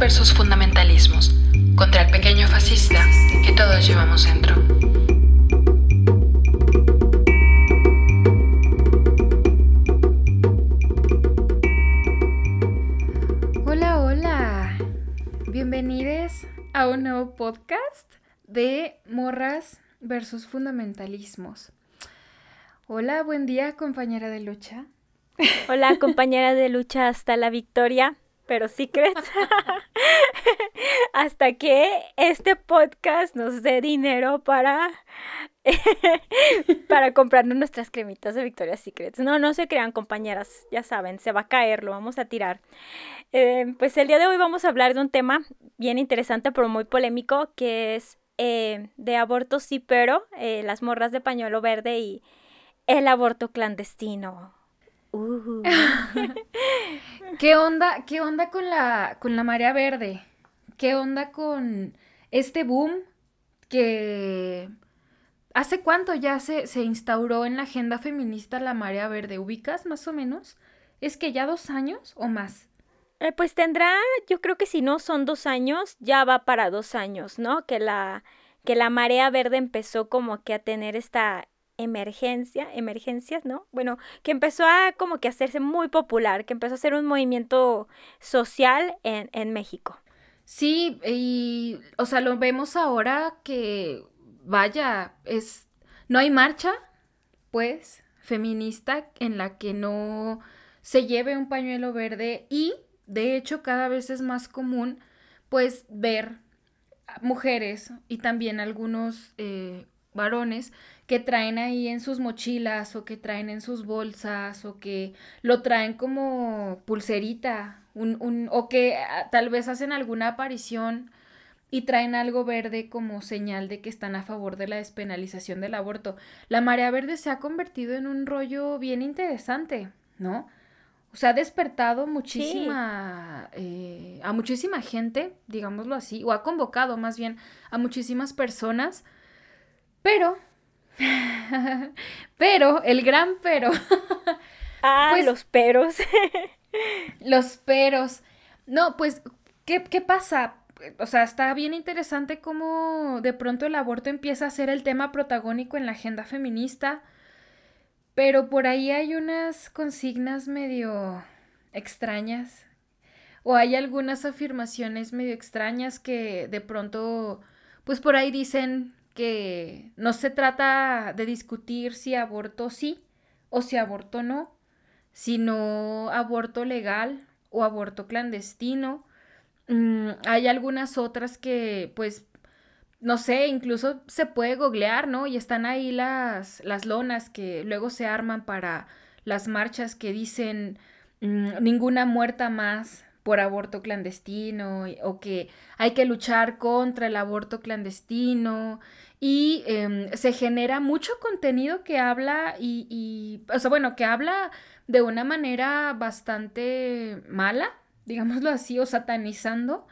versus fundamentalismos, contra el pequeño fascista que todos llevamos dentro. Hola, hola. Bienvenidos a un nuevo podcast de Morras versus Fundamentalismos. Hola, buen día, compañera de lucha. Hola, compañera de lucha hasta la victoria pero Secret, hasta que este podcast nos dé dinero para, para comprarnos nuestras cremitas de Victoria's Secret. No, no se crean compañeras, ya saben, se va a caer, lo vamos a tirar. Eh, pues el día de hoy vamos a hablar de un tema bien interesante, pero muy polémico, que es eh, de aborto sí, pero eh, las morras de pañuelo verde y el aborto clandestino. Uh. ¿Qué onda, qué onda con la, con la marea verde? ¿Qué onda con este boom que hace cuánto ya se, se instauró en la agenda feminista la marea verde? ¿Ubicas más o menos? ¿Es que ya dos años o más? Eh, pues tendrá, yo creo que si no son dos años, ya va para dos años, ¿no? Que la, que la marea verde empezó como que a tener esta emergencia, emergencias, ¿no? Bueno, que empezó a como que hacerse muy popular, que empezó a ser un movimiento social en, en México. Sí, y, o sea, lo vemos ahora que, vaya, es, no hay marcha, pues, feminista en la que no se lleve un pañuelo verde y, de hecho, cada vez es más común, pues, ver mujeres y también algunos eh, varones que traen ahí en sus mochilas o que traen en sus bolsas o que lo traen como pulserita un, un, o que ah, tal vez hacen alguna aparición y traen algo verde como señal de que están a favor de la despenalización del aborto. La marea verde se ha convertido en un rollo bien interesante, ¿no? O sea, ha despertado muchísima, eh, a muchísima gente, digámoslo así, o ha convocado más bien a muchísimas personas, pero pero, el gran pero. ah, pues los peros. los peros. No, pues, ¿qué, ¿qué pasa? O sea, está bien interesante cómo de pronto el aborto empieza a ser el tema protagónico en la agenda feminista, pero por ahí hay unas consignas medio extrañas o hay algunas afirmaciones medio extrañas que de pronto, pues por ahí dicen no se trata de discutir si aborto sí o si aborto no, sino aborto legal o aborto clandestino. Mm, hay algunas otras que, pues, no sé, incluso se puede googlear, ¿no? Y están ahí las, las lonas que luego se arman para las marchas que dicen mm, ninguna muerta más por aborto clandestino o que hay que luchar contra el aborto clandestino. Y em, se genera mucho contenido que habla y, o sea, bueno, que habla de una manera bastante mala, digámoslo así, o satanizando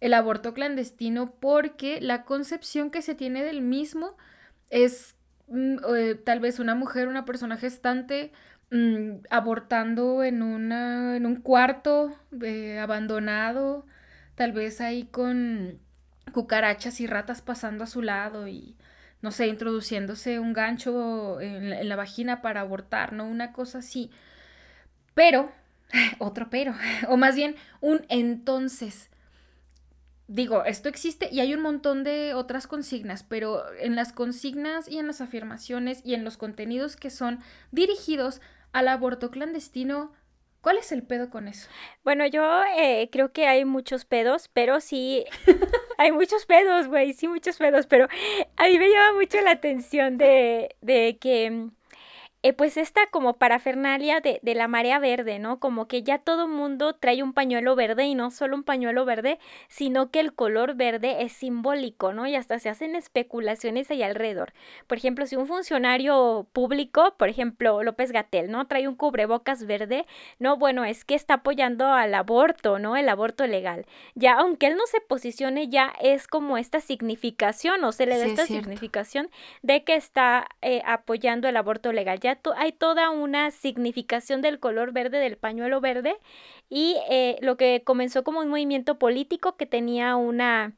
el aborto clandestino porque la concepción que se tiene del mismo es mm, eh, tal vez una mujer, una persona gestante, mm, abortando en, en un cuarto eh, abandonado, tal vez ahí con cucarachas y ratas pasando a su lado y, no sé, introduciéndose un gancho en la, vagina para abortar, ¿no? Una cosa así. Pero, otro pero, o más bien un entonces. Digo, esto existe y hay un montón de otras consignas, pero en las consignas y en las afirmaciones y en los contenidos que son dirigidos al aborto clandestino, ¿Cuál es el pedo con eso? Bueno, yo eh, creo que hay muchos pedos, pero sí, hay muchos pedos, güey, sí, muchos pedos, pero a mí me llama mucho la atención de, de que mm, eh, pues esta como parafernalia de, de, la marea verde, ¿no? Como que ya todo mundo trae un pañuelo verde y no solo un pañuelo verde, sino que el color verde es simbólico, ¿no? Y hasta se hacen especulaciones ahí alrededor. Por ejemplo, si un funcionario público, por ejemplo, López Gatel, ¿no? Trae un cubrebocas verde, no, bueno, es que está apoyando al aborto, ¿no? El aborto legal. Ya, aunque él no se posicione, ya es como esta significación o se le da esta significación de que está eh, apoyando el aborto legal. Ya hay toda una significación del color verde del pañuelo verde y eh, lo que comenzó como un movimiento político que tenía una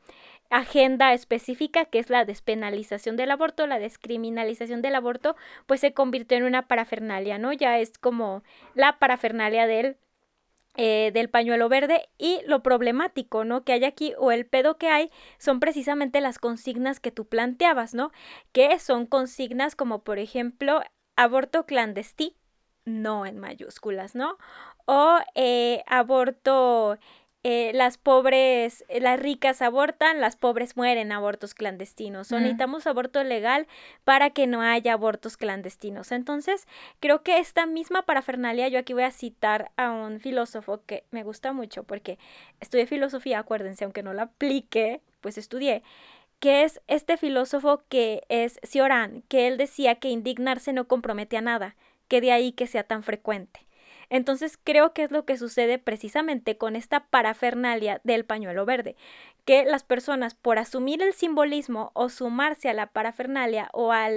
agenda específica que es la despenalización del aborto, la descriminalización del aborto, pues se convirtió en una parafernalia, ¿no? Ya es como la parafernalia del eh, del pañuelo verde y lo problemático, ¿no? Que hay aquí o el pedo que hay son precisamente las consignas que tú planteabas, ¿no? Que son consignas como por ejemplo aborto clandestino, no en mayúsculas, ¿no? O eh, aborto eh, las pobres, eh, las ricas abortan, las pobres mueren abortos clandestinos. O necesitamos aborto legal para que no haya abortos clandestinos. Entonces, creo que esta misma parafernalia, yo aquí voy a citar a un filósofo que me gusta mucho porque estudié filosofía, acuérdense, aunque no la aplique, pues estudié que es este filósofo que es Cioran, que él decía que indignarse no compromete a nada, que de ahí que sea tan frecuente. Entonces creo que es lo que sucede precisamente con esta parafernalia del pañuelo verde, que las personas por asumir el simbolismo o sumarse a la parafernalia o a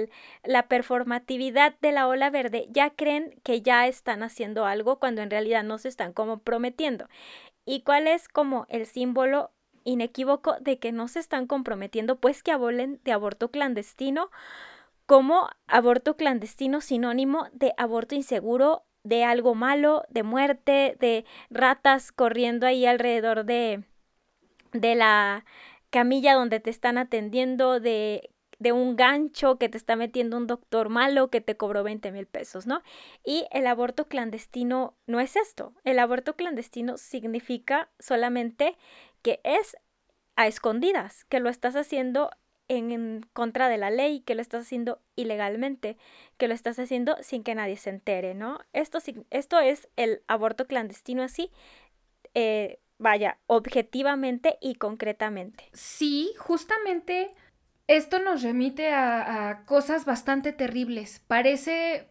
la performatividad de la ola verde ya creen que ya están haciendo algo cuando en realidad no se están como prometiendo. ¿Y cuál es como el símbolo inequívoco de que no se están comprometiendo? Pues que abolen de aborto clandestino como aborto clandestino sinónimo de aborto inseguro de algo malo, de muerte, de ratas corriendo ahí alrededor de, de la camilla donde te están atendiendo, de, de un gancho que te está metiendo un doctor malo que te cobró 20 mil pesos, ¿no? Y el aborto clandestino no es esto. El aborto clandestino significa solamente que es a escondidas, que lo estás haciendo en, contra de la ley, que lo estás haciendo ilegalmente, que lo estás haciendo sin que nadie se entere, ¿no? Esto, esto es el aborto clandestino así, eh, vaya, objetivamente y concretamente. Sí, justamente esto nos remite a, cosas bastante terribles. Parece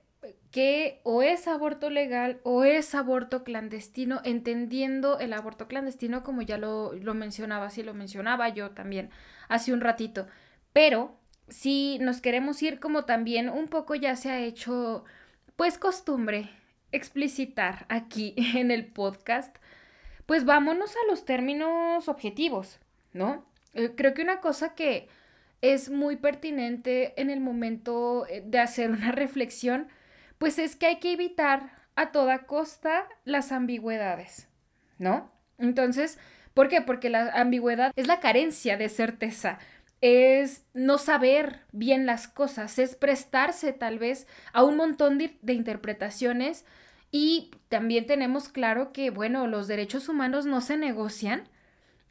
que o es aborto legal o es aborto clandestino, entendiendo el aborto clandestino como ya lo, lo mencionaba, sí lo mencionaba yo también hace un ratito. Pero si nos queremos ir como también un poco ya se ha hecho pues costumbre explicitar aquí en el podcast, pues vámonos a los términos objetivos, ¿no? Eh, creo que una cosa que es muy pertinente en el momento eh, de hacer una reflexión, pues es que hay que evitar a toda costa las ambigüedades, ¿no? Entonces, ¿por qué? Porque la ambigüedad es la carencia de certeza, es no saber bien las cosas, es prestarse tal vez a un montón de, interpretaciones y también tenemos claro que, bueno, los derechos humanos no se negocian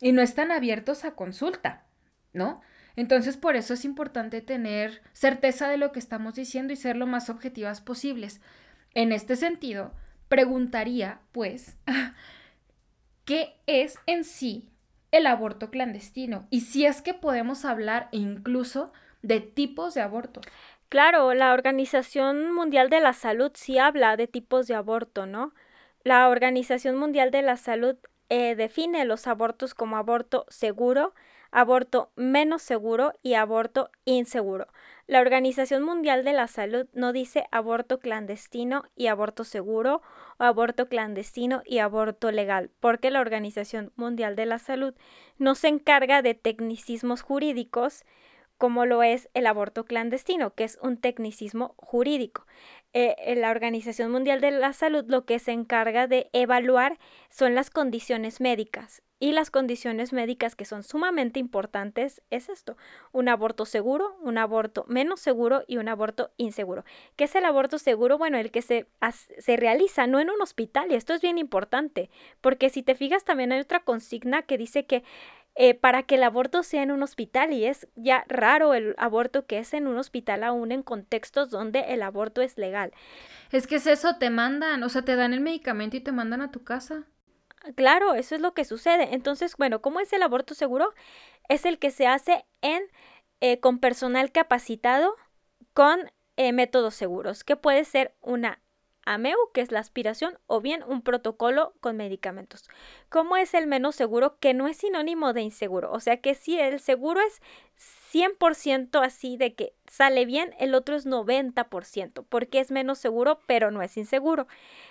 y no están abiertos a consulta, ¿no? Entonces, por eso es importante tener certeza de lo que estamos diciendo y ser lo más objetivas posibles. En este sentido, preguntaría, pues, ¿qué es en sí el aborto clandestino y si es que podemos hablar incluso de tipos de abortos. Claro, la Organización Mundial de la Salud sí habla de tipos de aborto, ¿no? La Organización Mundial de la Salud eh, define los abortos como aborto seguro, aborto menos seguro y aborto inseguro. La Organización Mundial de la Salud no dice aborto clandestino y aborto seguro o aborto clandestino y aborto legal, porque la Organización Mundial de la Salud no se encarga de tecnicismos jurídicos como lo es el aborto clandestino, que es un tecnicismo jurídico. Eh, la Organización Mundial de la Salud lo que se encarga de evaluar son las condiciones médicas. Y las condiciones médicas que son sumamente importantes es esto, un aborto seguro, un aborto menos seguro y un aborto inseguro. ¿Qué es el aborto seguro? Bueno, el que se, se realiza no en un hospital y esto es bien importante, porque si te fijas también hay otra consigna que dice que eh, para que el aborto sea en un hospital y es ya raro el aborto que es en un hospital aún en contextos donde el aborto es legal. Es que es eso, te mandan, o sea, te dan el medicamento y te mandan a tu casa. Claro, eso es lo que sucede. Entonces, bueno, ¿cómo es el aborto seguro? Es el que se hace en eh, con personal capacitado con eh, métodos seguros, que puede ser una AMEU, que es la aspiración, o bien un protocolo con medicamentos. ¿Cómo es el menos seguro? Que no es sinónimo de inseguro. O sea que si el seguro es 100% así de que sale bien, el otro es 90%, porque es menos seguro, pero no es inseguro.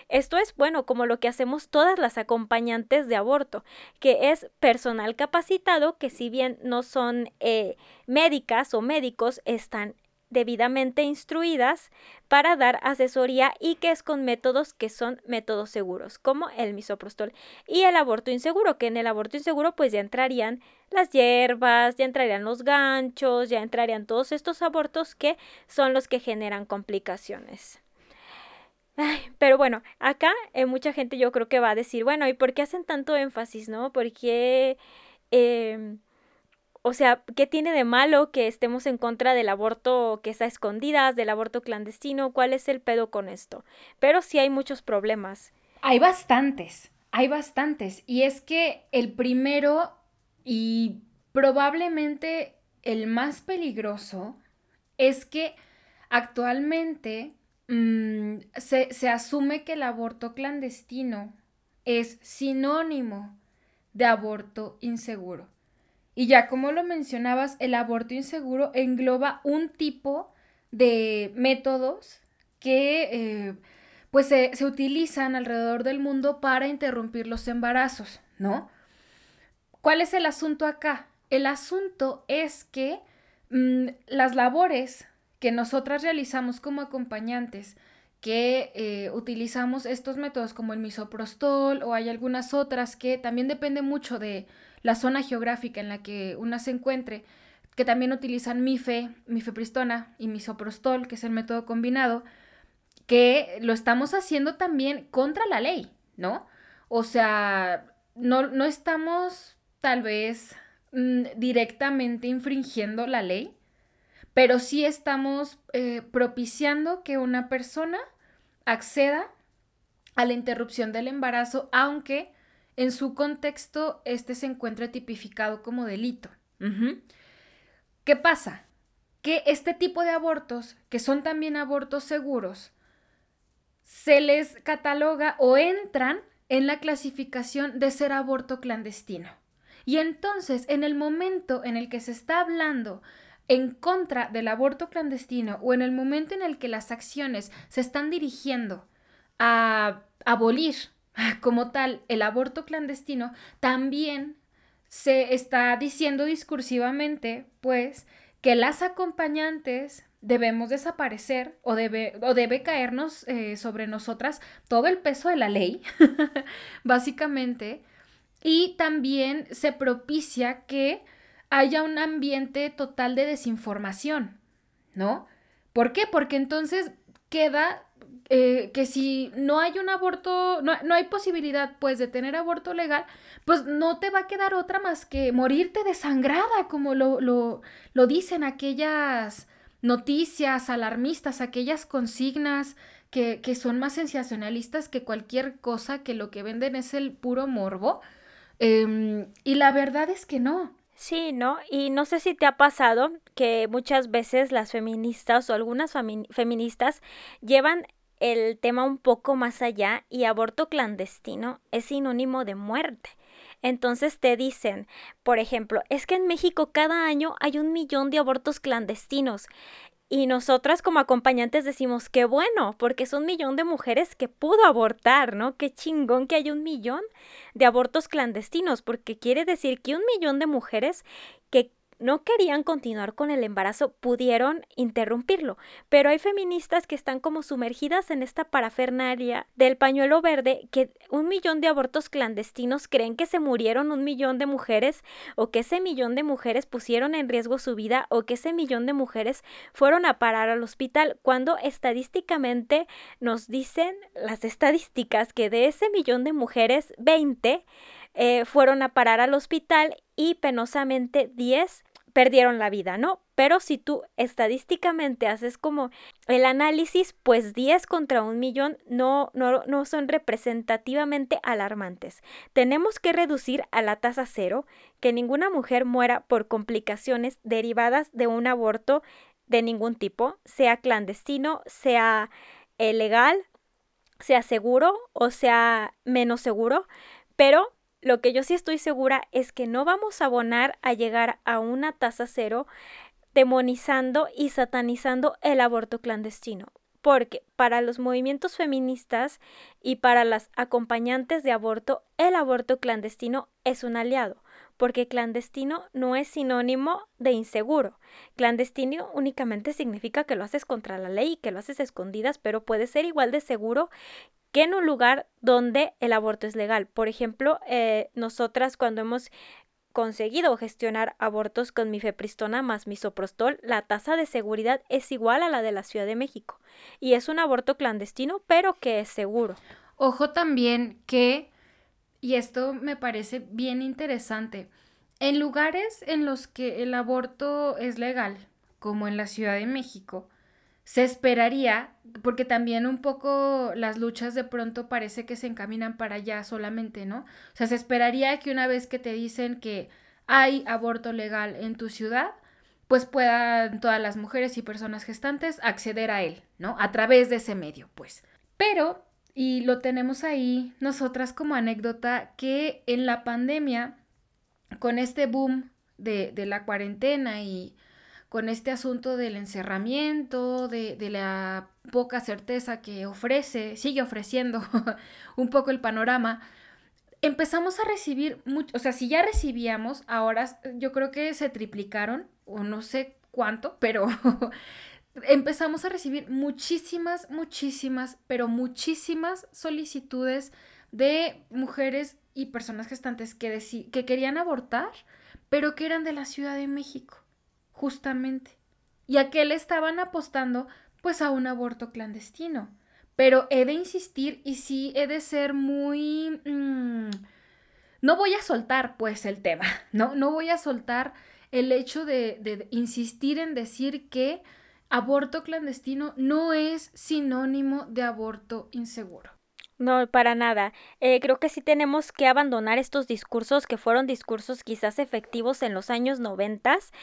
Esto es, bueno, como lo que hacemos todas las acompañantes de aborto, que es personal capacitado que si bien no son eh, médicas o médicos, están debidamente instruidas para dar asesoría y que es con métodos que son métodos seguros, como el misoprostol y el aborto inseguro, que en el aborto inseguro pues ya entrarían las hierbas, ya entrarían los ganchos, ya entrarían todos estos abortos que son los que generan complicaciones. pero bueno, acá eh, mucha gente yo creo que va a decir, bueno, ¿y por qué hacen tanto énfasis, no? ¿Por qué em, o sea, ¿qué tiene de malo que estemos en contra del aborto que está escondidas, del aborto clandestino? ¿Cuál es el pedo con esto? Pero sí hay muchos problemas. Hay bastantes, hay bastantes. Y es que el primero y probablemente el más peligroso es que actualmente mm, se, se asume que el aborto clandestino es sinónimo de aborto inseguro. Y ya como lo mencionabas, el aborto inseguro engloba un tipo de métodos que eh, pues se, utilizan alrededor del mundo para interrumpir los embarazos, ¿no? ¿Cuál es el asunto acá? El asunto es que mm, las labores que nosotras realizamos como acompañantes, que eh, utilizamos estos métodos como el misoprostol o hay algunas otras que también depende mucho de la zona geográfica en la que una se encuentre, que también utilizan mife, mifepristona y misoprostol, que es el método combinado, que lo estamos haciendo también contra la ley, ¿no? O sea, no, no estamos tal vez mm, directamente infringiendo la ley, pero sí estamos eh, propiciando que una persona acceda a la interrupción del embarazo, aunque en su contexto este se encuentra tipificado como delito. ¿Qué pasa? Que este tipo de abortos, que son también abortos seguros, se les cataloga o entran en la clasificación de ser aborto clandestino. Y entonces, en el momento en el que se está hablando en contra del aborto clandestino o en el momento en el que las acciones se están dirigiendo a abolir como tal el aborto clandestino, también se está diciendo discursivamente, pues, que las acompañantes debemos desaparecer o debe, o debe caernos eh, sobre nosotras todo el peso de la ley, básicamente, y también se propicia que haya un ambiente total de desinformación, ¿no? ¿Por qué? Porque entonces queda eh, que si no hay un aborto, no, no, hay posibilidad pues de tener aborto legal, pues no te va a quedar otra más que morirte desangrada, como lo, lo, lo dicen aquellas noticias alarmistas, aquellas consignas que, que, son más sensacionalistas que cualquier cosa, que lo que venden es el puro morbo. Em, y la verdad es que no. Sí, ¿no? Y no sé si te ha pasado que muchas veces las feministas o algunas feministas llevan el tema un poco más allá y aborto clandestino es sinónimo de muerte. Entonces te dicen, por ejemplo, es que en México cada año hay un millón de abortos clandestinos. Y nosotras como acompañantes decimos, qué bueno, porque es un millón de mujeres que pudo abortar, ¿no? Qué chingón que hay un millón de abortos clandestinos, porque quiere decir que un millón de mujeres que no querían continuar con el embarazo, pudieron interrumpirlo. Pero hay feministas que están como sumergidas en esta parafernalia del pañuelo verde, que un millón de abortos clandestinos creen que se murieron un millón de mujeres o que ese millón de mujeres pusieron en riesgo su vida o que ese millón de mujeres fueron a parar al hospital, cuando estadísticamente nos dicen las estadísticas que de ese millón de mujeres, 20 eh, fueron a parar al hospital y penosamente 10 perdieron la vida, ¿no? Pero si tú estadísticamente haces como el análisis, pues 10 contra un millón no, no, no son representativamente alarmantes. Tenemos que reducir a la tasa cero que ninguna mujer muera por complicaciones derivadas de un aborto de ningún tipo, sea clandestino, sea eh, legal, sea seguro o sea menos seguro, pero lo que yo sí estoy segura es que no vamos a abonar a llegar a una tasa cero demonizando y satanizando el aborto clandestino. Porque para los movimientos feministas y para las acompañantes de aborto, el aborto clandestino es un aliado, porque clandestino no es sinónimo de inseguro. Clandestino únicamente significa que lo haces contra la ley y que lo haces escondidas, pero puede ser igual de seguro que en un lugar donde el aborto es legal. Por ejemplo, eh, nosotras cuando hemos conseguido gestionar abortos con mifepristona más misoprostol, la tasa de seguridad es igual a la de la Ciudad de México. Y es un aborto clandestino, pero que es seguro. Ojo también que, y esto me parece bien interesante, en lugares en los que el aborto es legal, como en la Ciudad de México, se esperaría, porque también un poco las luchas de pronto parece que se encaminan para allá solamente, ¿no? O sea, se esperaría que una vez que te dicen que hay aborto legal en tu ciudad, pues puedan todas las mujeres y personas gestantes acceder a él, ¿no? A través de ese medio, pues. Pero, y lo tenemos ahí nosotras como anécdota, que en la pandemia, con este boom de, de la cuarentena y con este asunto del encerramiento, de, la poca certeza que ofrece, sigue ofreciendo un poco el panorama, empezamos a recibir mucho, o sea, si ya recibíamos, ahora yo creo que se triplicaron, o no sé cuánto, pero empezamos a recibir muchísimas, muchísimas, pero muchísimas solicitudes de mujeres y personas gestantes que, que querían abortar, pero que eran de la Ciudad de México justamente. Y a qué le estaban apostando, pues a un aborto clandestino. Pero he de insistir y sí he de ser muy... Mm, no voy a soltar pues el tema, ¿no? No voy a soltar el hecho de, insistir en decir que aborto clandestino no es sinónimo de aborto inseguro. No, para nada. Eh, creo que sí tenemos que abandonar estos discursos que fueron discursos quizás efectivos en los años noventas,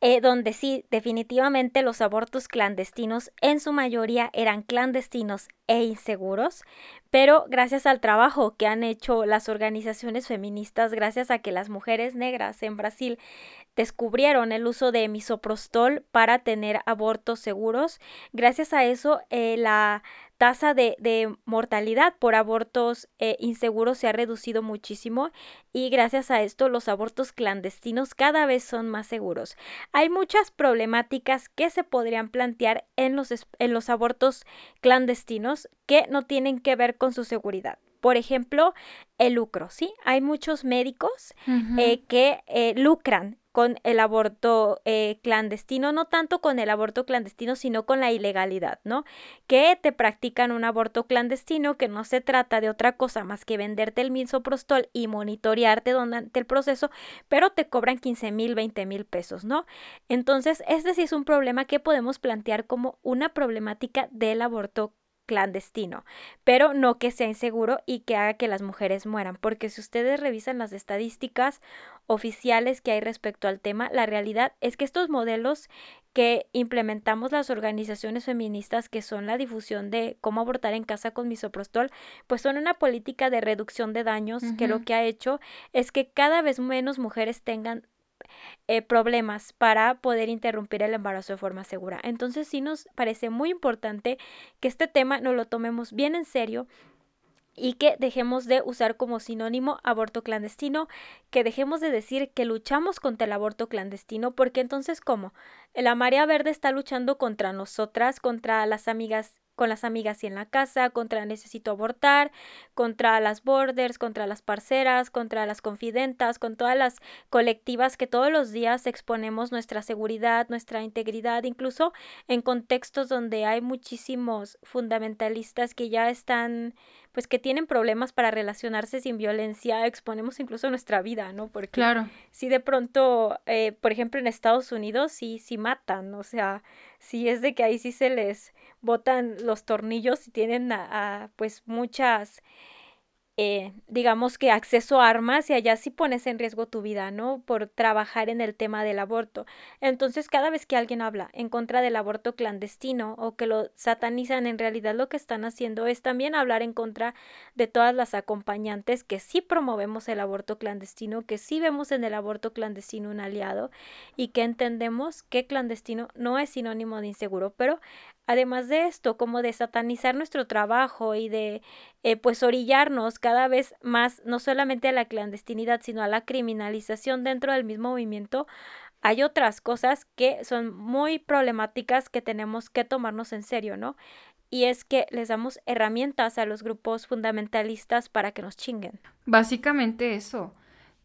eh, donde sí, definitivamente los abortos clandestinos en su mayoría eran clandestinos e inseguros, pero gracias al trabajo que han hecho las organizaciones feministas, gracias a que las mujeres negras en Brasil descubrieron el uso de misoprostol para tener abortos seguros, gracias a eso eh, la tasa de, mortalidad por abortos eh, inseguros se ha reducido muchísimo y gracias a esto los abortos clandestinos cada vez son más seguros. Hay muchas problemáticas que se podrían plantear en los, en los abortos clandestinos que no tienen que ver con su seguridad. Por ejemplo, el lucro, ¿sí? Hay muchos médicos eh, que eh, lucran con el aborto eh, clandestino, no tanto con el aborto clandestino, sino con la ilegalidad, ¿no? Que te practican un aborto clandestino que no se trata de otra cosa más que venderte el misoprostol y monitorearte durante el proceso, pero te cobran 15 mil, 20 mil pesos, ¿no? Entonces, este sí es un problema que podemos plantear como una problemática del aborto clandestino, pero no que sea inseguro y que haga que las mujeres mueran, porque si ustedes revisan las estadísticas oficiales que hay respecto al tema, la realidad es que estos modelos que implementamos las organizaciones feministas, que son la difusión de cómo abortar en casa con misoprostol, pues son una política de reducción de daños que lo que ha hecho es que cada vez menos mujeres tengan eh, problemas para poder interrumpir el embarazo de forma segura. Entonces sí nos parece muy importante que este tema no lo tomemos bien en serio y que dejemos de usar como sinónimo aborto clandestino, que dejemos de decir que luchamos contra el aborto clandestino, porque entonces ¿cómo? La marea verde está luchando contra nosotras, contra las amigas con las amigas y en la casa, contra necesito abortar, contra las borders, contra las parceras, contra las confidentas, con todas las colectivas que todos los días exponemos nuestra seguridad, nuestra integridad, incluso en contextos donde hay muchísimos fundamentalistas que ya están pues que tienen problemas para relacionarse sin violencia, exponemos incluso nuestra vida, ¿no? Porque claro. si de pronto, eh, por ejemplo, en Estados Unidos sí, sí matan, o sea, si es de que ahí sí se les botan los tornillos y tienen a, pues muchas eh, digamos que acceso a armas y allá sí pones en riesgo tu vida, ¿no? Por trabajar en el tema del aborto. Entonces, cada vez que alguien habla en contra del aborto clandestino o que lo satanizan, en realidad lo que están haciendo es también hablar en contra de todas las acompañantes que sí promovemos el aborto clandestino, que sí vemos en el aborto clandestino un aliado y que entendemos que clandestino no es sinónimo de inseguro, pero Además de esto, como de satanizar nuestro trabajo y de eh, pues orillarnos cada vez más no solamente a la clandestinidad, sino a la criminalización dentro del mismo movimiento, hay otras cosas que son muy problemáticas que tenemos que tomarnos en serio, ¿no? Y es que les damos herramientas a los grupos fundamentalistas para que nos chinguen. Básicamente eso.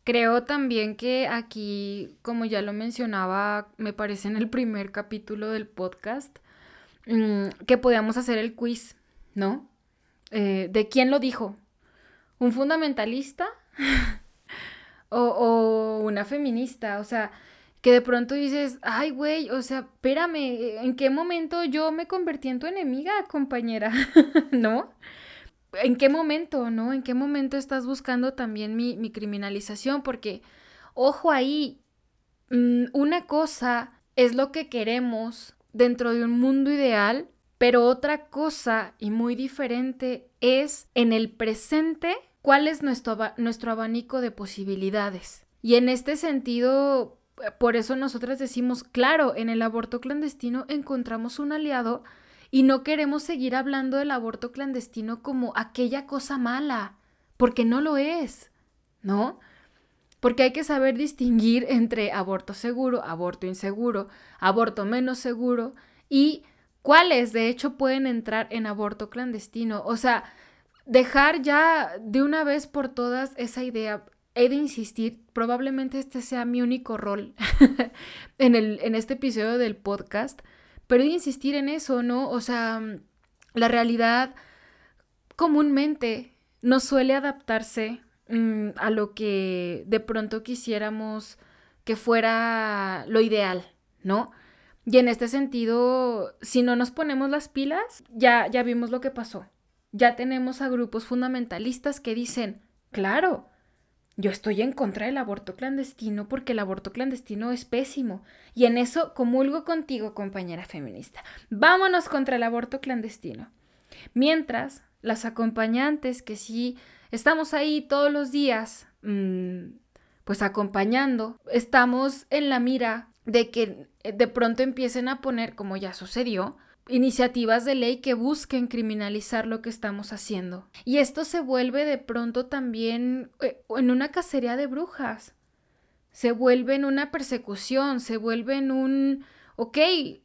Creo también que aquí, como ya lo mencionaba, me parece en el primer capítulo del podcast, Mm, que podíamos hacer el quiz, ¿no? Eh, ¿De quién lo dijo? ¿Un fundamentalista? o, o, una feminista? O sea, que de pronto dices, ay, güey, o sea, espérame, ¿en qué momento yo me convertí en tu enemiga, compañera? ¿No? ¿En qué momento, no? ¿En qué momento estás buscando también mi, mi criminalización? Porque, ojo ahí, mm, una cosa es lo que queremos dentro de un mundo ideal, pero otra cosa y muy diferente es en el presente cuál es nuestro, nuestro abanico de posibilidades. Y en este sentido, por eso nosotras decimos, claro, en el aborto clandestino encontramos un aliado y no queremos seguir hablando del aborto clandestino como aquella cosa mala, porque no lo es, ¿no? Porque hay que saber distinguir entre aborto seguro, aborto inseguro, aborto menos seguro y cuáles de hecho pueden entrar en aborto clandestino. O sea, dejar ya de una vez por todas esa idea. He de insistir, probablemente este sea mi único rol en, el, en este episodio del podcast, pero he de insistir en eso, ¿no? O sea, la realidad comúnmente no suele adaptarse Mm, a lo que de pronto quisiéramos que fuera lo ideal, ¿no? Y en este sentido, si no nos ponemos las pilas, ya, ya vimos lo que pasó. Ya tenemos a grupos fundamentalistas que dicen, claro, yo estoy en contra del aborto clandestino porque el aborto clandestino es pésimo. Y en eso comulgo contigo, compañera feminista. Vámonos contra el aborto clandestino. Mientras, las acompañantes que sí estamos ahí todos los días, mm, pues acompañando, estamos en la mira de que eh, de pronto empiecen a poner, como ya sucedió, iniciativas de ley que busquen criminalizar lo que estamos haciendo. Y esto se vuelve de pronto también eh, en una cacería de brujas. Se vuelve en una persecución, se vuelve en un, ok,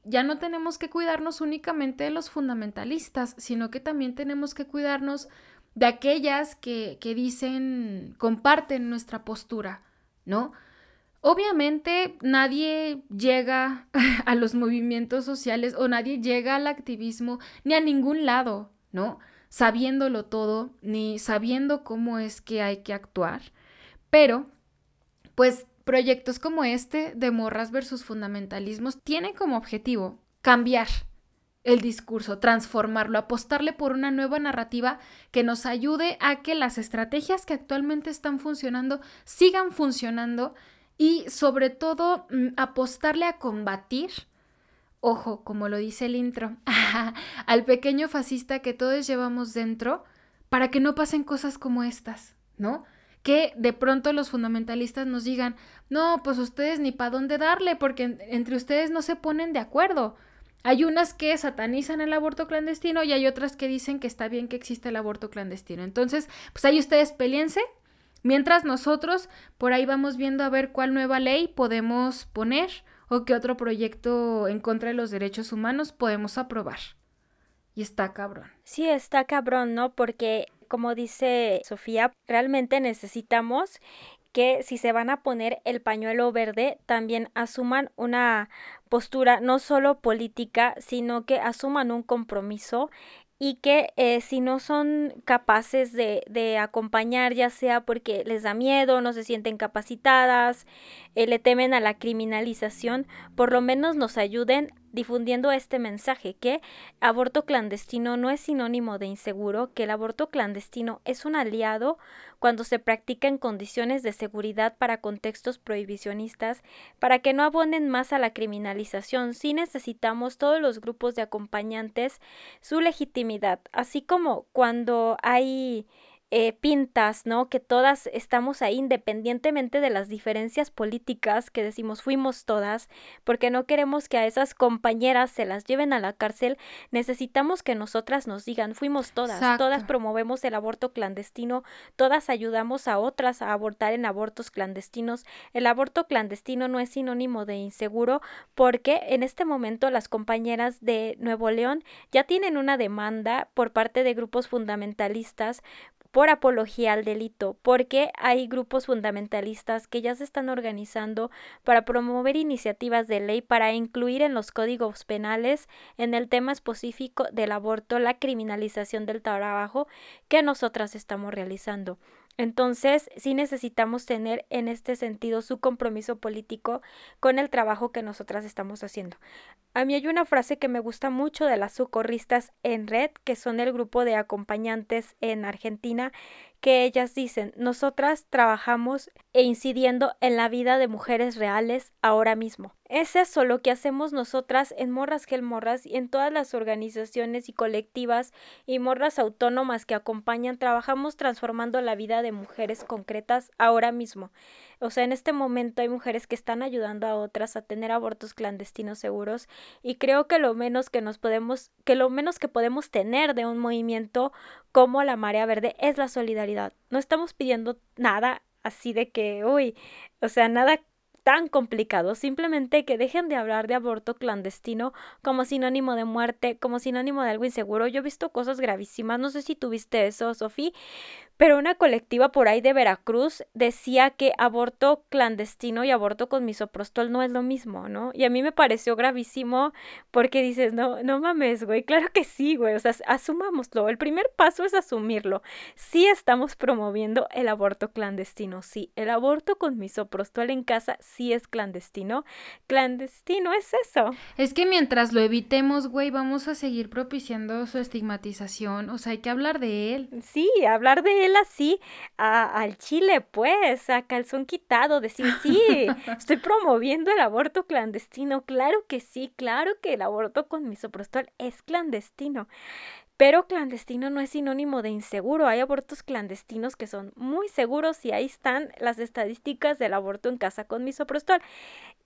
ya no tenemos que cuidarnos únicamente de los fundamentalistas, sino que también tenemos que cuidarnos de aquellas que, que dicen, comparten nuestra postura, ¿no? Obviamente nadie llega a los movimientos sociales o nadie llega al activismo ni a ningún lado, ¿no? Sabiéndolo todo, ni sabiendo cómo es que hay que actuar. Pero, pues proyectos como este de morras versus fundamentalismos tienen como objetivo cambiar el discurso, transformarlo, apostarle por una nueva narrativa que nos ayude a que las estrategias que actualmente están funcionando sigan funcionando y sobre todo mm, apostarle a combatir, ojo, como lo dice el intro, al pequeño fascista que todos llevamos dentro para que no pasen cosas como estas, ¿no? Que de pronto los fundamentalistas nos digan, no, pues ustedes ni para dónde darle, porque entre ustedes no se ponen de acuerdo. Hay unas que satanizan el aborto clandestino y hay otras que dicen que está bien que exista el aborto clandestino. Entonces, pues ahí ustedes peleense. Mientras nosotros por ahí vamos viendo a ver cuál nueva ley podemos poner o qué otro proyecto en contra de los derechos humanos podemos aprobar. Y está cabrón. Sí, está cabrón, ¿no? Porque, como dice Sofía, realmente necesitamos que si se van a poner el pañuelo verde, también asuman una postura no solo política, sino que asuman un compromiso y que eh, si no son capaces de, de, acompañar, ya sea porque les da miedo, no se sienten capacitadas, eh, le temen a la criminalización, por lo menos nos ayuden difundiendo este mensaje que aborto clandestino no es sinónimo de inseguro, que el aborto clandestino es un aliado cuando se practica en condiciones de seguridad para contextos prohibicionistas, para que no abonen más a la criminalización. Sí necesitamos todos los grupos de acompañantes su legitimidad, así como cuando hay eh, pintas, ¿no? Que todas estamos ahí independientemente de las diferencias políticas que decimos fuimos todas, porque no queremos que a esas compañeras se las lleven a la cárcel, necesitamos que nosotras nos digan fuimos todas, todas promovemos el aborto clandestino, todas ayudamos a otras a abortar en abortos clandestinos. El aborto clandestino no es sinónimo de inseguro porque en este momento las compañeras de Nuevo León ya tienen una demanda por parte de grupos fundamentalistas por apología al delito, porque hay grupos fundamentalistas que ya se están organizando para promover iniciativas de ley para incluir en los códigos penales en el tema específico del aborto la criminalización del trabajo que nosotras estamos realizando. Entonces, sí necesitamos tener en este sentido su compromiso político con el trabajo que nosotras estamos haciendo. A mí hay una frase que me gusta mucho de las socorristas en red, que son el grupo de acompañantes en Argentina, que ellas dicen, nosotras trabajamos e incidiendo en la vida de mujeres reales ahora mismo. Es eso lo que hacemos nosotras en Morras Gel Morras y en todas las organizaciones y colectivas y morras autónomas que acompañan, trabajamos transformando la vida de mujeres concretas ahora mismo. O sea, en este momento hay mujeres que están ayudando a otras a tener abortos clandestinos seguros y creo que lo menos que nos podemos que lo menos que podemos tener de un movimiento como la Marea Verde es la solidaridad. No estamos pidiendo nada así de que, uy, o sea, nada tan complicado, simplemente que dejen de hablar de aborto clandestino como sinónimo de muerte, como sinónimo de algo inseguro. Yo he visto cosas gravísimas, no sé si tuviste eso, Sofía, pero una colectiva por ahí de Veracruz decía que aborto clandestino y aborto con misoprostol no es lo mismo, ¿no? Y a mí me pareció gravísimo porque dices, no, no mames, güey, claro que sí, güey, o sea, asumámoslo. El primer paso es asumirlo. Sí estamos promoviendo el aborto clandestino, sí. El aborto con misoprostol en casa sí es clandestino. Clandestino es eso. Es que mientras lo evitemos, güey, vamos a seguir propiciando su estigmatización. O sea, hay que hablar de él. Sí, hablar de él así al chile, pues, a calzón quitado, decir, sí, estoy promoviendo el aborto clandestino. Claro que sí, claro que el aborto con misoprostol es clandestino. Pero clandestino no es sinónimo de inseguro. Hay abortos clandestinos que son muy seguros y ahí están las estadísticas del aborto en casa con misoprostol.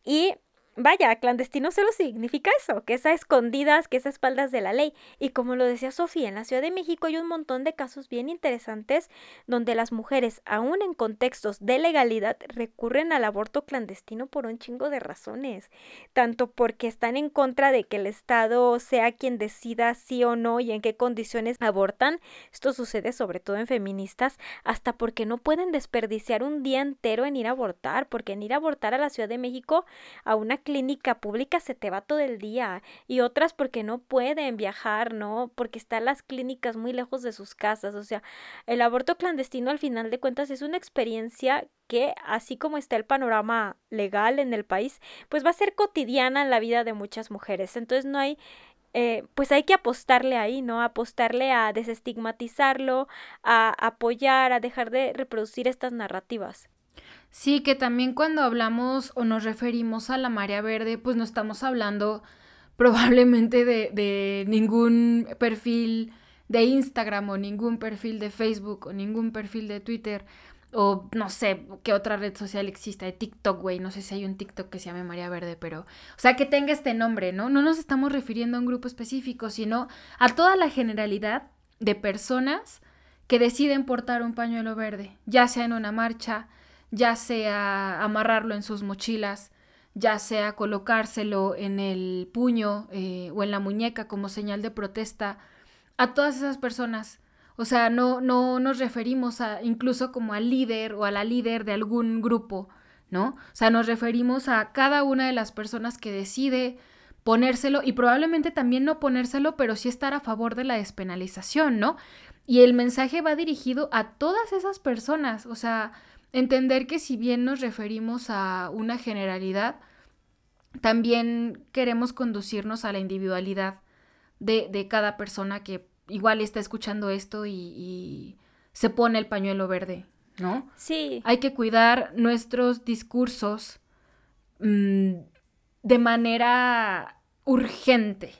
Y Vaya, clandestino solo significa eso, que es a escondidas, que es a espaldas de la ley. Y como lo decía Sofía, en la Ciudad de México hay un montón de casos bien interesantes donde las mujeres, aún en contextos de legalidad, recurren al aborto clandestino por un chingo de razones. Tanto porque están en contra de que el Estado sea quien decida sí o no y en qué condiciones abortan. Esto sucede sobre todo en feministas, hasta porque no pueden desperdiciar un día entero en ir a abortar, porque en ir a abortar a la Ciudad de México a una clínica pública se te va todo el día y otras porque no pueden viajar, ¿no? Porque están las clínicas muy lejos de sus casas. O sea, el aborto clandestino al final de cuentas es una experiencia que, así como está el panorama legal en el país, pues va a ser cotidiana en la vida de muchas mujeres. Entonces no hay eh, pues hay que apostarle ahí, ¿no? Apostarle a desestigmatizarlo, a apoyar, a dejar de reproducir estas narrativas. Sí, que también cuando hablamos o nos referimos a la marea verde, pues no estamos hablando probablemente de, de ningún perfil de Instagram o ningún perfil de Facebook o ningún perfil de Twitter o no sé qué otra red social existe, de TikTok, güey, no sé si hay un TikTok que se llame María Verde, pero, o sea, que tenga este nombre, ¿no? No nos estamos refiriendo a un grupo específico, sino a toda la generalidad de personas que deciden portar un pañuelo verde, ya sea en una marcha, ya sea amarrarlo en sus mochilas, ya sea colocárselo en el puño eh, o en la muñeca como señal de protesta, a todas esas personas. O sea, no, no nos referimos a incluso como al líder o a la líder de algún grupo, ¿no? O sea, nos referimos a cada una de las personas que decide ponérselo y probablemente también no ponérselo, pero sí estar a favor de la despenalización, ¿no? Y el mensaje va dirigido a todas esas personas, o sea, entender que si bien nos referimos a una generalidad, también queremos conducirnos a la individualidad de, de cada persona que igual está escuchando esto y, se pone el pañuelo verde, ¿no? Sí. Hay que cuidar nuestros discursos mm, de manera urgente,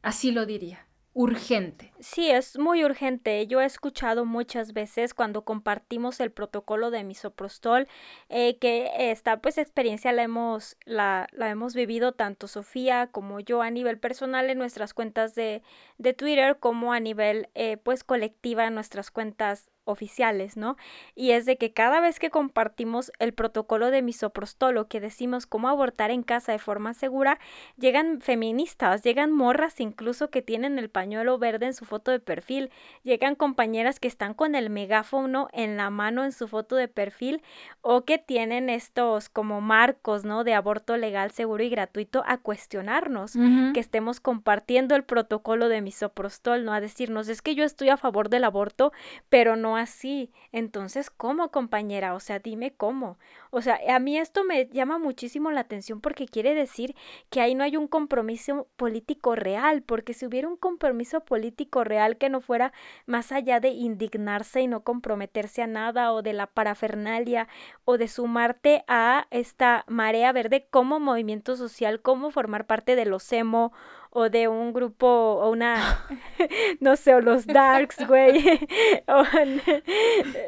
así lo diría urgente. Sí, es muy urgente. Yo he escuchado muchas veces cuando compartimos el protocolo de misoprostol eh, que esta pues experiencia la hemos, la, la, hemos vivido tanto Sofía como yo a nivel personal en nuestras cuentas de, de Twitter como a nivel eh, pues colectiva en nuestras cuentas oficiales, ¿no? Y es de que cada vez que compartimos el protocolo de misoprostolo, que decimos cómo abortar en casa de forma segura, llegan feministas, llegan morras incluso que tienen el pañuelo verde en su foto de perfil, llegan compañeras que están con el megáfono en la mano en su foto de perfil o que tienen estos como marcos, ¿no? De aborto legal, seguro y gratuito a cuestionarnos que estemos compartiendo el protocolo de misoprostol, ¿no? A decirnos, es que yo estoy a favor del aborto, pero no así. Entonces, ¿cómo, compañera? O sea, dime cómo. O sea, a mí esto me llama muchísimo la atención porque quiere decir que ahí no hay un compromiso político real, porque si hubiera un compromiso político real que no fuera más allá de indignarse y no comprometerse a nada o de la parafernalia o de sumarte a esta marea verde como movimiento social, como formar parte de los emo o de un grupo o una, no sé, o los darks, güey.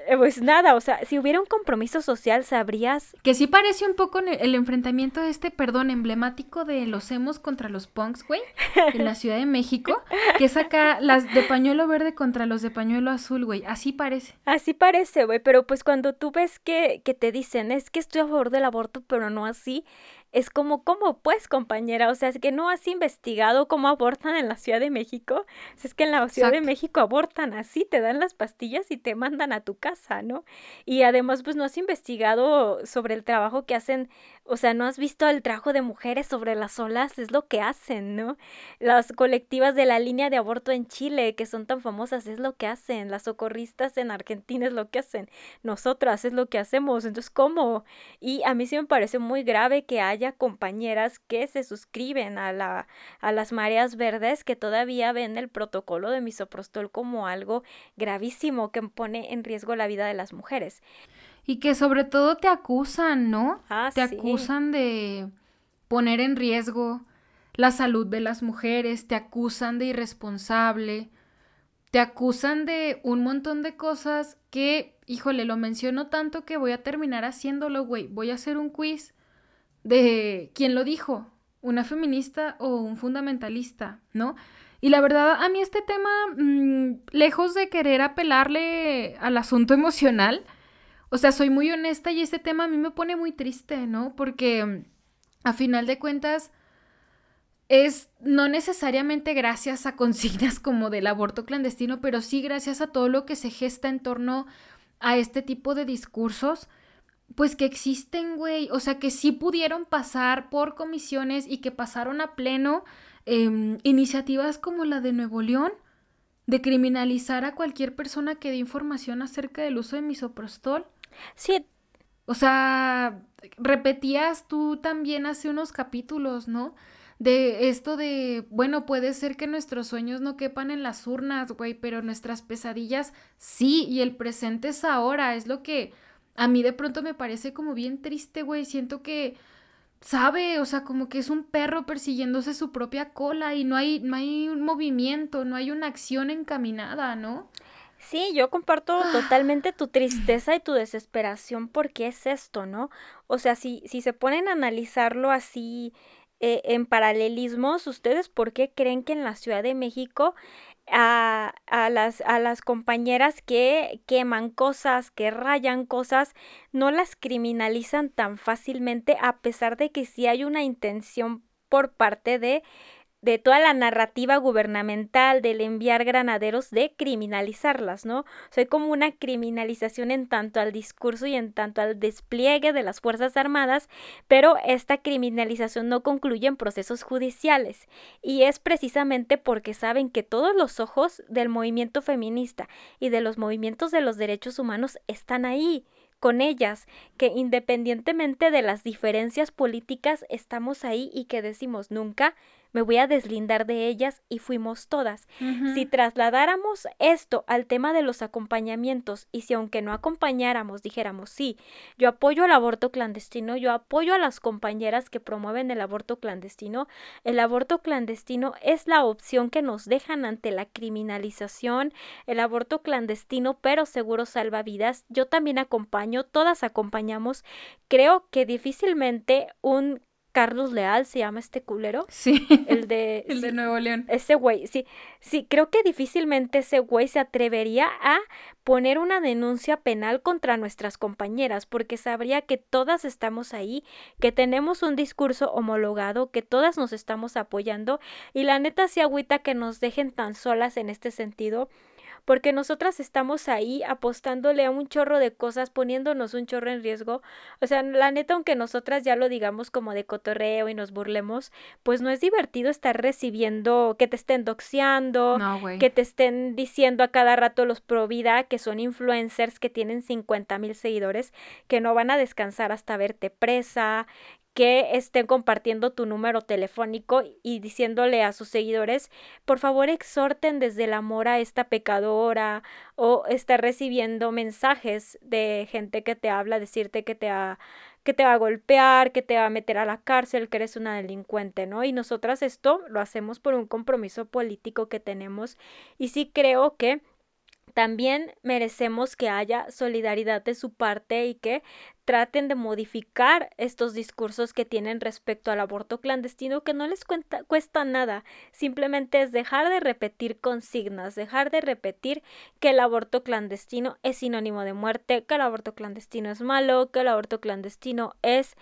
Eh, pues nada, o sea, si hubiera un compromiso social, sabrías... Que sí parece un poco el enfrentamiento de este, perdón, emblemático de los emos contra los punks, güey, en la Ciudad de México, que saca las de pañuelo verde contra los de pañuelo azul, güey. Así parece. Así parece, güey, pero pues cuando tú ves que, que te dicen, es que estoy a favor del aborto, pero no así, es como, ¿cómo pues, compañera? O sea, es que no has investigado cómo abortan en la Ciudad de México. es que en la Ciudad de México abortan así, te dan las pastillas y te mandan a tu casa, ¿no? Y además, pues no has investigado sobre el trabajo que hacen, o sea, no has visto el trabajo de mujeres sobre las olas, es lo que hacen, ¿no? Las colectivas de la línea de aborto en Chile, que son tan famosas, es lo que hacen. Las socorristas en Argentina es lo que hacen. Nosotras es lo que hacemos. Entonces, ¿cómo? Y a mí sí me parece muy grave que haya compañeras que se suscriben a, la, a las mareas verdes que todavía ven el protocolo de misoprostol como algo gravísimo que pone en riesgo la vida de las mujeres. Y que sobre todo te acusan, ¿no? Ah, te acusan de poner en riesgo la salud de las mujeres, te acusan de irresponsable, te acusan de un montón de cosas que, híjole, lo menciono tanto que voy a terminar haciéndolo, güey. Voy a hacer un quiz de quién lo dijo, una feminista o un fundamentalista, ¿no? Y la verdad, a mí este tema, mm, lejos de querer apelarle al asunto emocional, o sea, soy muy honesta y este tema a mí me pone muy triste, ¿no? Porque mm, a final de cuentas es no necesariamente gracias a consignas como del aborto clandestino, pero sí gracias a todo lo que se gesta en torno a este tipo de discursos pues que existen, güey. O sea, que sí pudieron pasar por comisiones y que pasaron a pleno em, iniciativas como la de Nuevo León, de criminalizar a cualquier persona que dé información acerca del uso de misoprostol. Sí. O sea, repetías tú también hace unos capítulos, ¿no? De esto de, bueno, puede ser que nuestros sueños no quepan en las urnas, güey, pero nuestras pesadillas sí, y el presente es ahora, es lo que a mí de pronto me parece como bien triste, güey. Siento que sabe, o sea, como que es un perro persiguiéndose su propia cola y no hay, no hay un movimiento, no hay una acción encaminada, ¿no? Sí, yo comparto totalmente tu tristeza y tu desesperación porque es esto, ¿no? O sea, si, si se ponen a analizarlo así eh, en paralelismos, ¿ustedes por qué creen que en la Ciudad de México a, a, las, a las compañeras que queman cosas, que rayan cosas, no las criminalizan tan fácilmente a pesar de que sí hay una intención por parte de de toda la narrativa gubernamental del enviar granaderos de criminalizarlas, ¿no? Sea, como una criminalización en tanto al discurso y en tanto al despliegue de las Fuerzas Armadas, pero esta criminalización no concluye en procesos judiciales y es precisamente porque saben que todos los ojos del movimiento feminista y de los movimientos de los derechos humanos están ahí con ellas, que independientemente de las diferencias políticas estamos ahí y que decimos nunca me voy a deslindar de ellas y fuimos todas. Si trasladáramos esto al tema de los acompañamientos y si aunque no acompañáramos dijéramos, sí, yo apoyo el aborto clandestino, yo apoyo a las compañeras que promueven el aborto clandestino, el aborto clandestino es la opción que nos dejan ante la criminalización, el aborto clandestino pero seguro salva vidas, yo también acompaño, todas acompañamos, creo que difícilmente un Carlos Leal se llama este culero. Sí. El de. el de Nuevo León. Ese güey, sí. Sí, creo que difícilmente ese güey se atrevería a poner una denuncia penal contra nuestras compañeras, porque sabría que todas estamos ahí, que tenemos un discurso homologado, que todas nos estamos apoyando, y la neta sí agüita que nos dejen tan solas en este sentido porque nosotras estamos ahí apostándole a un chorro de cosas, poniéndonos un chorro en riesgo. O sea, la neta, aunque nosotras ya lo digamos como de cotorreo y nos burlemos, pues no es divertido estar recibiendo que te estén doxeando, que te estén diciendo a cada rato los pro vida que son influencers que tienen 50 mil seguidores, que no van a descansar hasta verte presa, que estén compartiendo tu número telefónico y diciéndole a sus seguidores, por favor exhorten desde el amor a esta pecadora o estar recibiendo mensajes de gente que te habla, decirte que te ha que te va a golpear, que te va a meter a la cárcel, que eres una delincuente, ¿no? Y nosotras esto lo hacemos por un compromiso político que tenemos y sí creo que también merecemos que haya solidaridad de su parte y que traten de modificar estos discursos que tienen respecto al aborto clandestino que no les cuesta nada, simplemente es dejar de repetir consignas, dejar de repetir que el aborto clandestino es sinónimo de muerte, que el aborto clandestino es malo, que el aborto clandestino es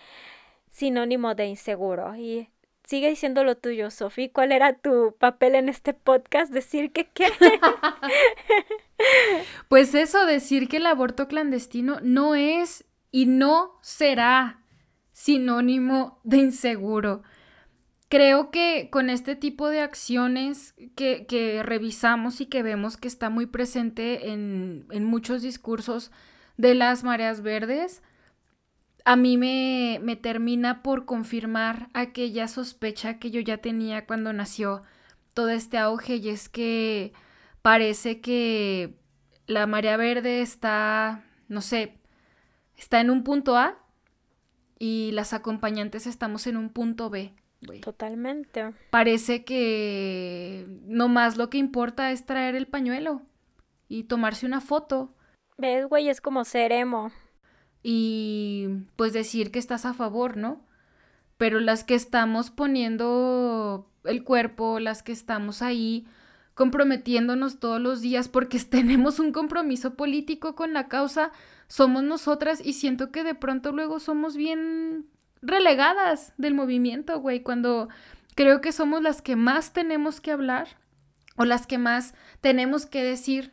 sinónimo de inseguro. Y sigue diciendo lo tuyo, Sofi. ¿Cuál era tu papel en este podcast? Decir que qué. pues eso, decir que el aborto clandestino no es y no será sinónimo de inseguro. Creo que con este tipo de acciones que, que revisamos y que vemos que está muy presente en, en, muchos discursos de las mareas verdes, a mí me, me termina por confirmar aquella sospecha que yo ya tenía cuando nació todo este auge y es que parece que la marea verde está, no sé, está en un punto A y las acompañantes estamos en un punto B. Totalmente. Parece que no más lo que importa es traer el pañuelo y tomarse una foto. ¿Ves, güey? Es como ser emo. Y pues decir que estás a favor, ¿no? Pero las que estamos poniendo el cuerpo, las que estamos ahí comprometiéndonos todos los días porque tenemos un compromiso político con la causa, somos nosotras y siento que de pronto luego somos bien relegadas del movimiento, güey, cuando creo que somos las que más tenemos que hablar o las que más tenemos que decir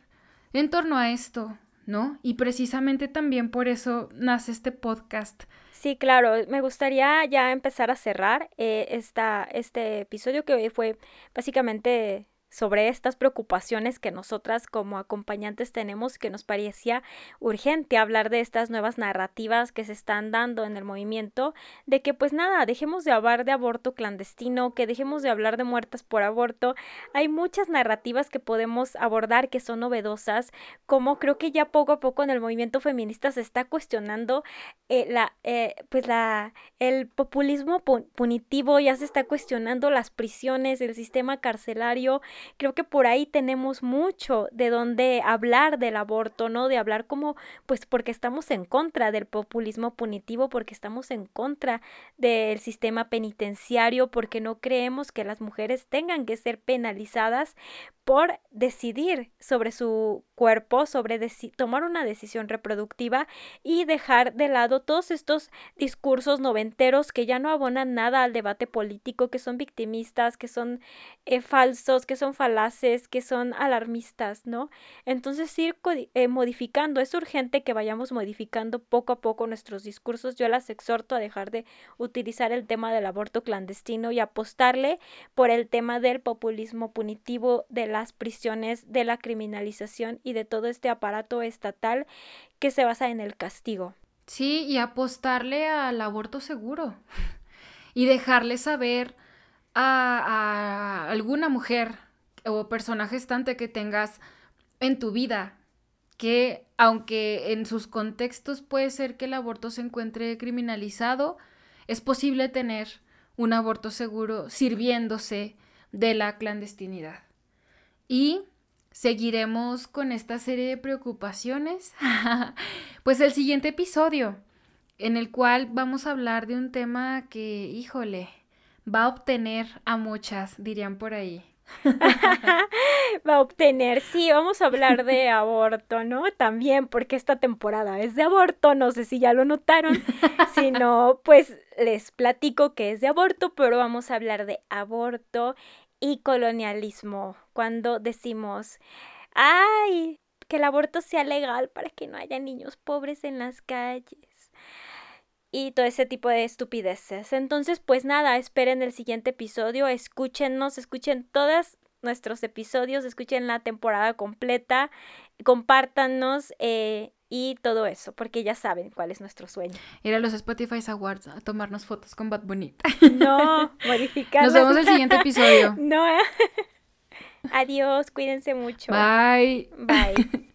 en torno a esto, ¿no? Y precisamente también por eso nace este podcast. Sí, claro, me gustaría ya empezar a cerrar eh, esta, este episodio que fue básicamente sobre estas preocupaciones que nosotras como acompañantes tenemos que nos parecía urgente hablar de estas nuevas narrativas que se están dando en el movimiento de que pues nada, dejemos de hablar de aborto clandestino, que dejemos de hablar de muertas por aborto. Hay muchas narrativas que podemos abordar que son novedosas, como creo que ya poco a poco en el movimiento feminista se está cuestionando eh, la eh, pues la el populismo punitivo, ya se está cuestionando las prisiones, el sistema carcelario creo que por ahí tenemos mucho de donde hablar del aborto, ¿no? De hablar como, pues porque estamos en contra del populismo punitivo, porque estamos en contra del sistema penitenciario, porque no creemos que las mujeres tengan que ser penalizadas por decidir sobre su cuerpo, sobre tomar una decisión reproductiva y dejar de lado todos estos discursos noventeros que ya no abonan nada al debate político, que son victimistas, que son eh, falsos, que son falaces, que son alarmistas, ¿no? Entonces ir eh, modificando, es urgente que vayamos modificando poco a poco nuestros discursos. Yo las exhorto a dejar de utilizar el tema del aborto clandestino y apostarle por el tema del populismo punitivo, de las prisiones, de la criminalización y de todo este aparato estatal que se basa en el castigo. Sí, y apostarle al aborto seguro y dejarle saber a, alguna mujer o persona gestante que tengas en tu vida que aunque en sus contextos puede ser que el aborto se encuentre criminalizado, es posible tener un aborto seguro sirviéndose de la clandestinidad. Y seguiremos con esta serie de preocupaciones, pues el siguiente episodio, en el cual vamos a hablar de un tema que, híjole, va a obtener a muchas, dirían por ahí. va a obtener, sí, vamos a hablar de aborto, ¿no? También porque esta temporada es de aborto, no sé si ya lo notaron, si no, pues les platico que es de aborto, pero vamos a hablar de aborto y colonialismo, cuando decimos, ay, que el aborto sea legal para que no haya niños pobres en las calles y todo ese tipo de estupideces. Entonces, pues nada, esperen el siguiente episodio, escúchenos, escuchen todos nuestros episodios, escuchen la temporada completa, compártanos eh, y todo eso, porque ya saben cuál es nuestro sueño. Ir a los Spotify Awards a tomarnos fotos con Bad Bunny. No, modificar. Nos vemos el siguiente episodio. No. Adiós, cuídense mucho. Bye. Bye.